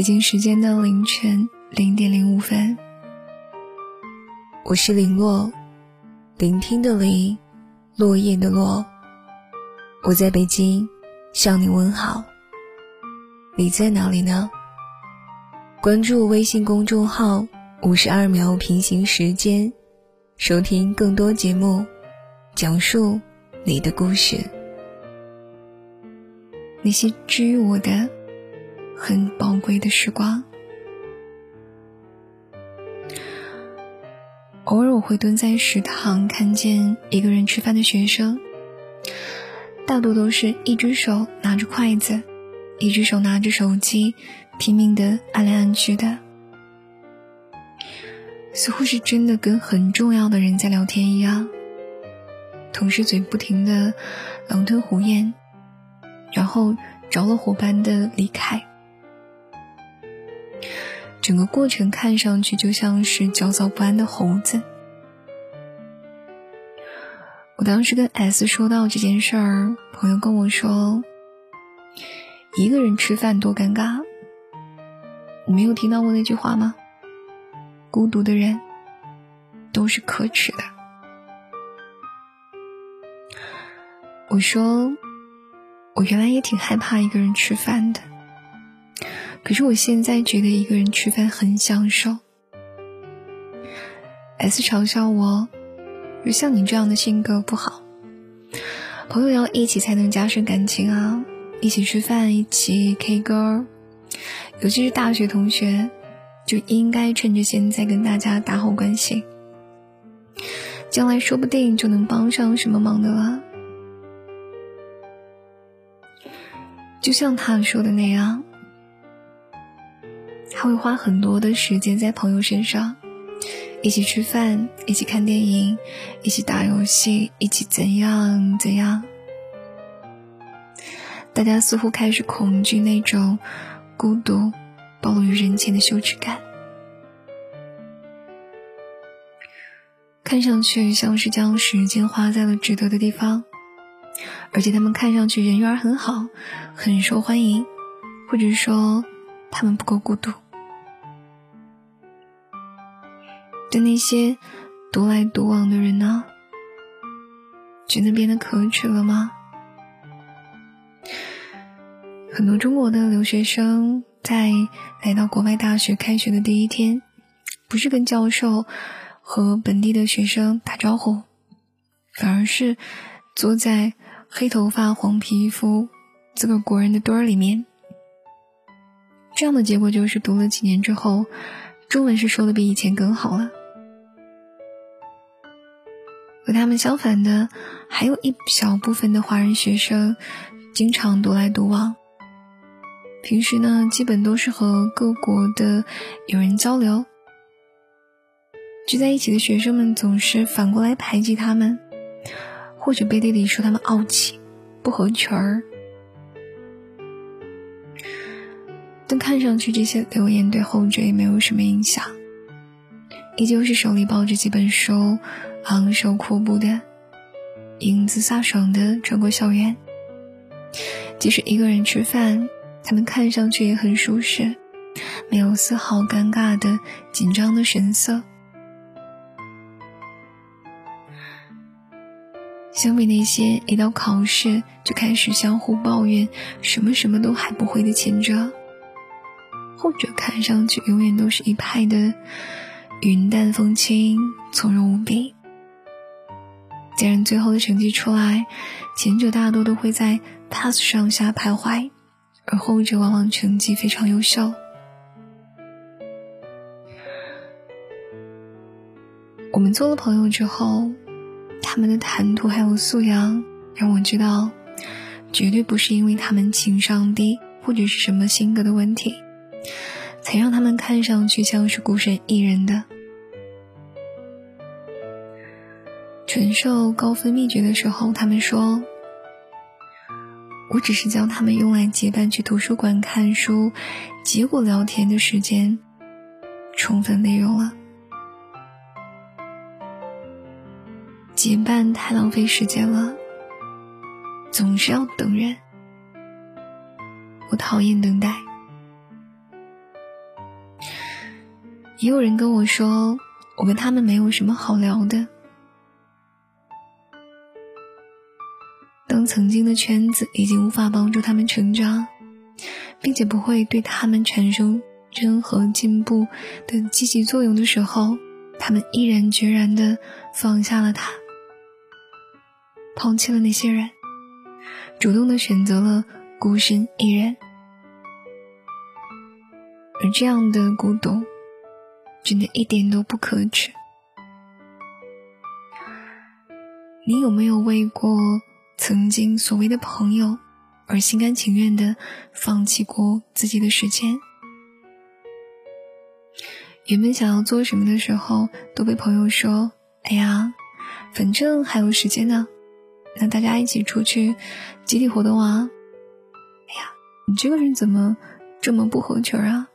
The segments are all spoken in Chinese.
北京时间的凌晨零点零五分，我是林落，聆听的林，落叶的落。我在北京向你问好，你在哪里呢？关注微信公众号“五十二秒平行时间”，收听更多节目，讲述你的故事，那些治愈我的。很宝贵的时光。偶尔我会蹲在食堂，看见一个人吃饭的学生，大多都是一只手拿着筷子，一只手拿着手机，拼命的按来按去的，似乎是真的跟很重要的人在聊天一样，同时嘴不停的狼吞虎咽，然后着了火般的离开。整个过程看上去就像是焦躁不安的猴子。我当时跟 S 说到这件事儿，朋友跟我说：“一个人吃饭多尴尬。”你没有听到过那句话吗？孤独的人都是可耻的。我说，我原来也挺害怕一个人吃饭的。可是我现在觉得一个人吃饭很享受。S 嘲笑我，说像你这样的性格不好。朋友要一起才能加深感情啊，一起吃饭，一起 K 歌，尤其是大学同学，就应该趁着现在跟大家打好关系，将来说不定就能帮上什么忙的了。就像他说的那样。他会花很多的时间在朋友身上，一起吃饭，一起看电影，一起打游戏，一起怎样怎样。大家似乎开始恐惧那种孤独暴露于人前的羞耻感，看上去像是将时间花在了值得的地方，而且他们看上去人缘很好，很受欢迎，或者说他们不够孤独。对那些独来独往的人呢，觉得变得可耻了吗？很多中国的留学生在来到国外大学开学的第一天，不是跟教授和本地的学生打招呼，反而是坐在黑头发、黄皮肤、自个国人的堆儿里面。这样的结果就是，读了几年之后，中文是说的比以前更好了。和他们相反的，还有一小部分的华人学生，经常独来独往。平时呢，基本都是和各国的友人交流。聚在一起的学生们总是反过来排挤他们，或者背地里说他们傲气、不合群儿。但看上去这些留言对后者也没有什么影响，依旧是手里抱着几本书。昂首阔步的，英姿飒爽的穿过校园。即使一个人吃饭，他们看上去也很舒适，没有丝毫尴尬的紧张的神色。相比那些一到考试就开始相互抱怨、什么什么都还不会的前者，后者看上去永远都是一派的云淡风轻、从容无比。既然最后的成绩出来，前者大多都会在 pass 上下徘徊，而后者往往成绩非常优秀。我们做了朋友之后，他们的谈吐还有素养，让我知道，绝对不是因为他们情商低或者是什么性格的问题，才让他们看上去像是孤身一人的。传授高分秘诀的时候，他们说：“我只是将他们用来结伴去图书馆看书，结果聊天的时间充分利用了。结伴太浪费时间了，总是要等人，我讨厌等待。也有人跟我说，我跟他们没有什么好聊的。当曾经的圈子已经无法帮助他们成长，并且不会对他们产生任何进步的积极作用的时候，他们毅然决然的放下了他，抛弃了那些人，主动的选择了孤身一人。而这样的孤独，真的一点都不可耻。你有没有为过曾经所谓的朋友而心甘情愿的放弃过自己的时间？原本想要做什么的时候，都被朋友说：“哎呀，反正还有时间呢，那大家一起出去集体活动啊！”哎呀，你这个人怎么这么不合群啊？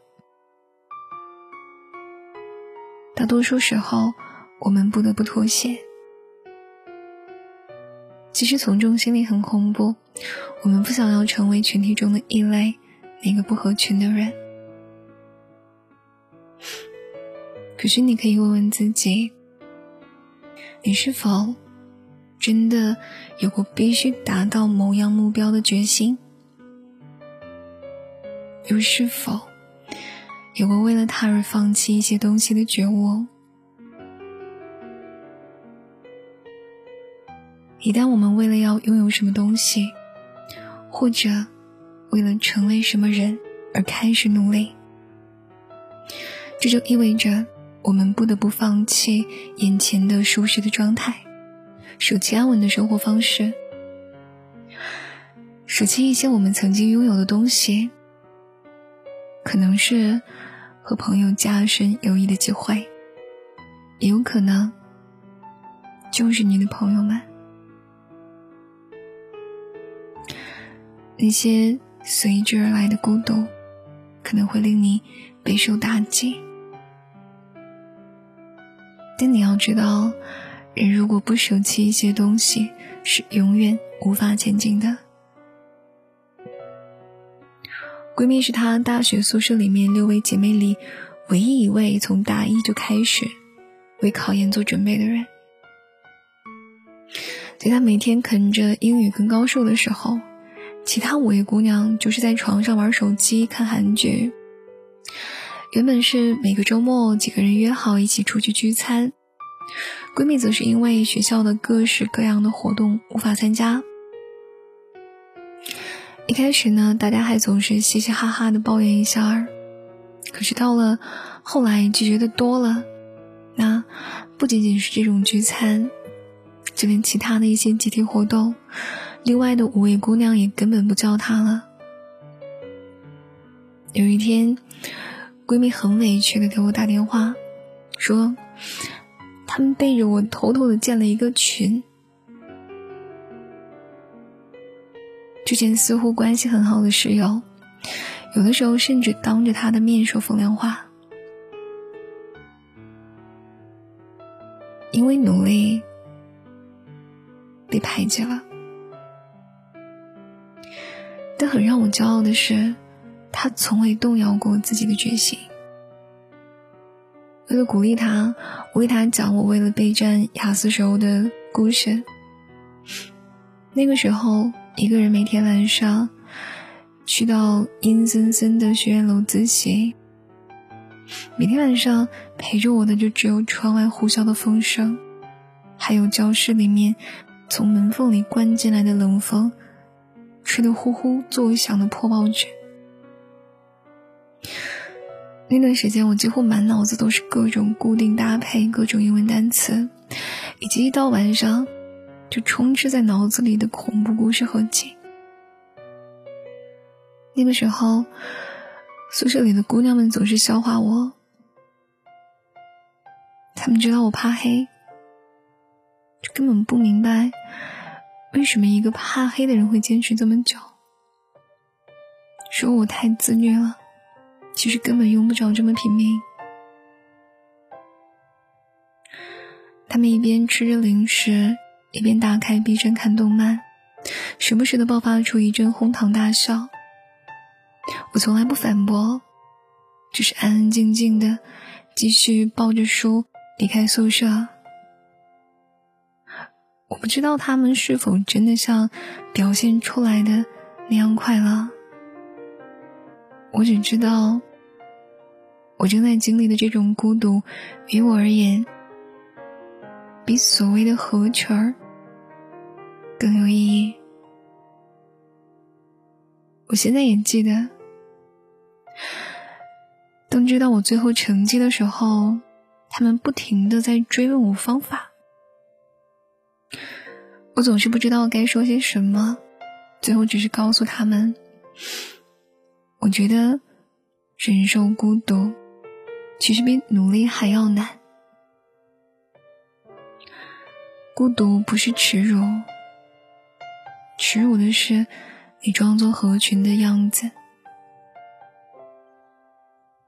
大多数时候，我们不得不妥协。其实从众心理很恐怖，我们不想要成为群体中的异类，那个不合群的人。可是你可以问问自己：你是否真的有过必须达到某样目标的决心？又是否？有过为了他而放弃一些东西的觉悟。一旦我们为了要拥有什么东西，或者为了成为什么人而开始努力，这就意味着我们不得不放弃眼前的舒适的状态，舍弃安稳的生活方式，舍弃一些我们曾经拥有的东西，可能是。和朋友加深友谊的机会，也有可能就是你的朋友们。那些随之而来的孤独，可能会令你备受打击。但你要知道，人如果不舍弃一些东西，是永远无法前进的。闺蜜是她大学宿舍里面六位姐妹里唯一一位从大一就开始为考研做准备的人。在她每天啃着英语跟高数的时候，其他五位姑娘就是在床上玩手机、看韩剧。原本是每个周末几个人约好一起出去聚餐，闺蜜则是因为学校的各式各样的活动无法参加。一开始呢，大家还总是嘻嘻哈哈的抱怨一下儿，可是到了后来就觉得多了。那不仅仅是这种聚餐，就连其他的一些集体活动，另外的五位姑娘也根本不叫她了。有一天，闺蜜很委屈的给我打电话，说他们背着我偷偷的建了一个群。之前似乎关系很好的室友，有的时候甚至当着他的面说风凉话。因为努力被排挤了，但很让我骄傲的是，他从未动摇过自己的决心。为了鼓励他，我给他讲我为了备战雅思时候的故事。那个时候。一个人每天晚上去到阴森森的学院楼自习，每天晚上陪着我的就只有窗外呼啸的风声，还有教室里面从门缝里灌进来的冷风，吹得呼呼作响的破报纸。那段时间，我几乎满脑子都是各种固定搭配、各种英文单词，以及一到晚上。就充斥在脑子里的恐怖故事合集。那个时候，宿舍里的姑娘们总是笑话我，他们知道我怕黑，就根本不明白为什么一个怕黑的人会坚持这么久，说我太自虐了，其实根本用不着这么拼命。他们一边吃着零食。一边打开 B 站看动漫，时不时的爆发出一阵哄堂大笑。我从来不反驳，只是安安静静的继续抱着书离开宿舍。我不知道他们是否真的像表现出来的那样快乐。我只知道，我正在经历的这种孤独，于我而言，比所谓的合群儿更有意义。我现在也记得，当知道我最后成绩的时候，他们不停的在追问我方法。我总是不知道该说些什么，最后只是告诉他们，我觉得忍受孤独其实比努力还要难。孤独不是耻辱，耻辱的是你装作合群的样子，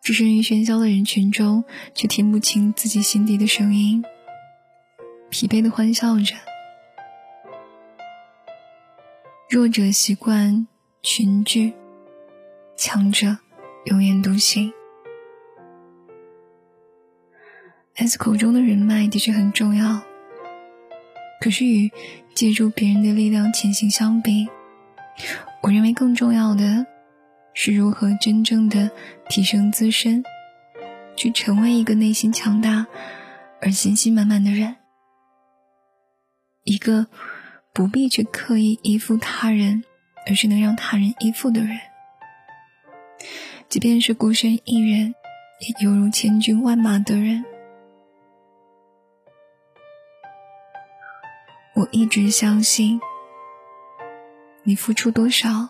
置身于喧嚣的人群中，却听不清自己心底的声音，疲惫的欢笑着。弱者习惯群聚，强者永远独行。S 口中的人脉的确很重要，可是与借助别人的力量前行相比，我认为更重要的是如何真正的提升自身，去成为一个内心强大而信心满满的人，一个。不必去刻意依附他人，而是能让他人依附的人。即便是孤身一人，也犹如千军万马的人。我一直相信，你付出多少，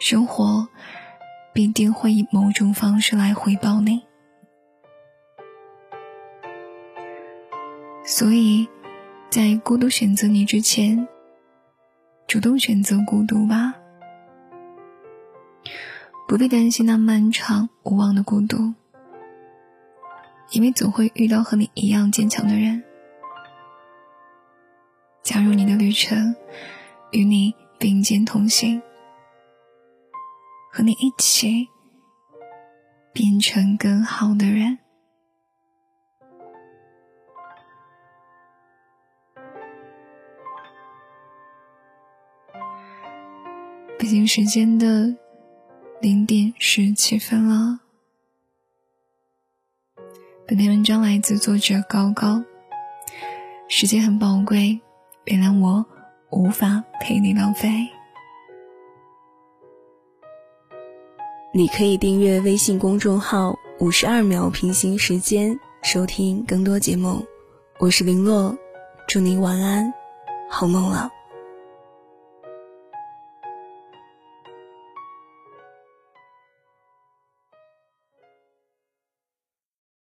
生活必定会以某种方式来回报你。所以。在孤独选择你之前，主动选择孤独吧，不必担心那漫长无望的孤独，因为总会遇到和你一样坚强的人，加入你的旅程，与你并肩同行，和你一起变成更好的人。时间的零点十七分了。本篇文章来自作者高高。时间很宝贵，原谅我无法陪你浪费。你可以订阅微信公众号“五十二秒平行时间”，收听更多节目。我是林洛，祝你晚安，好梦了。